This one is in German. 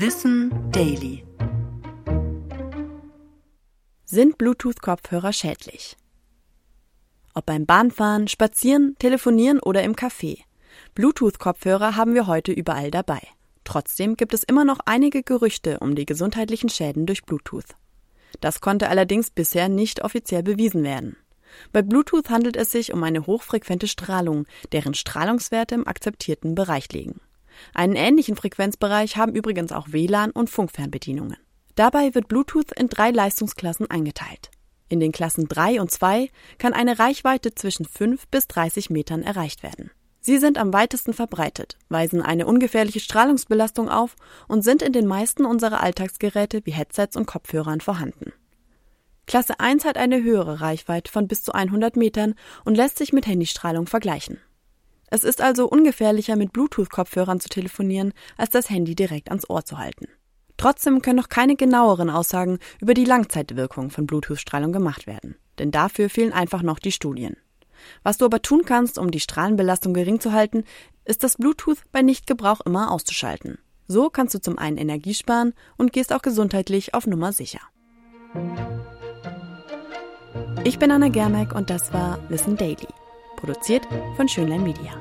Wissen Daily. Sind Bluetooth-Kopfhörer schädlich? Ob beim Bahnfahren, Spazieren, Telefonieren oder im Café. Bluetooth-Kopfhörer haben wir heute überall dabei. Trotzdem gibt es immer noch einige Gerüchte um die gesundheitlichen Schäden durch Bluetooth. Das konnte allerdings bisher nicht offiziell bewiesen werden. Bei Bluetooth handelt es sich um eine hochfrequente Strahlung, deren Strahlungswerte im akzeptierten Bereich liegen. Einen ähnlichen Frequenzbereich haben übrigens auch WLAN und Funkfernbedienungen. Dabei wird Bluetooth in drei Leistungsklassen eingeteilt. In den Klassen 3 und 2 kann eine Reichweite zwischen 5 bis 30 Metern erreicht werden. Sie sind am weitesten verbreitet, weisen eine ungefährliche Strahlungsbelastung auf und sind in den meisten unserer Alltagsgeräte wie Headsets und Kopfhörern vorhanden. Klasse 1 hat eine höhere Reichweite von bis zu 100 Metern und lässt sich mit Handystrahlung vergleichen. Es ist also ungefährlicher, mit Bluetooth-Kopfhörern zu telefonieren, als das Handy direkt ans Ohr zu halten. Trotzdem können noch keine genaueren Aussagen über die Langzeitwirkung von Bluetooth-Strahlung gemacht werden, denn dafür fehlen einfach noch die Studien. Was du aber tun kannst, um die Strahlenbelastung gering zu halten, ist das Bluetooth bei Nichtgebrauch immer auszuschalten. So kannst du zum einen Energie sparen und gehst auch gesundheitlich auf Nummer sicher. Ich bin Anna Germeck und das war Wissen Daily. Produziert von Schönlein Media.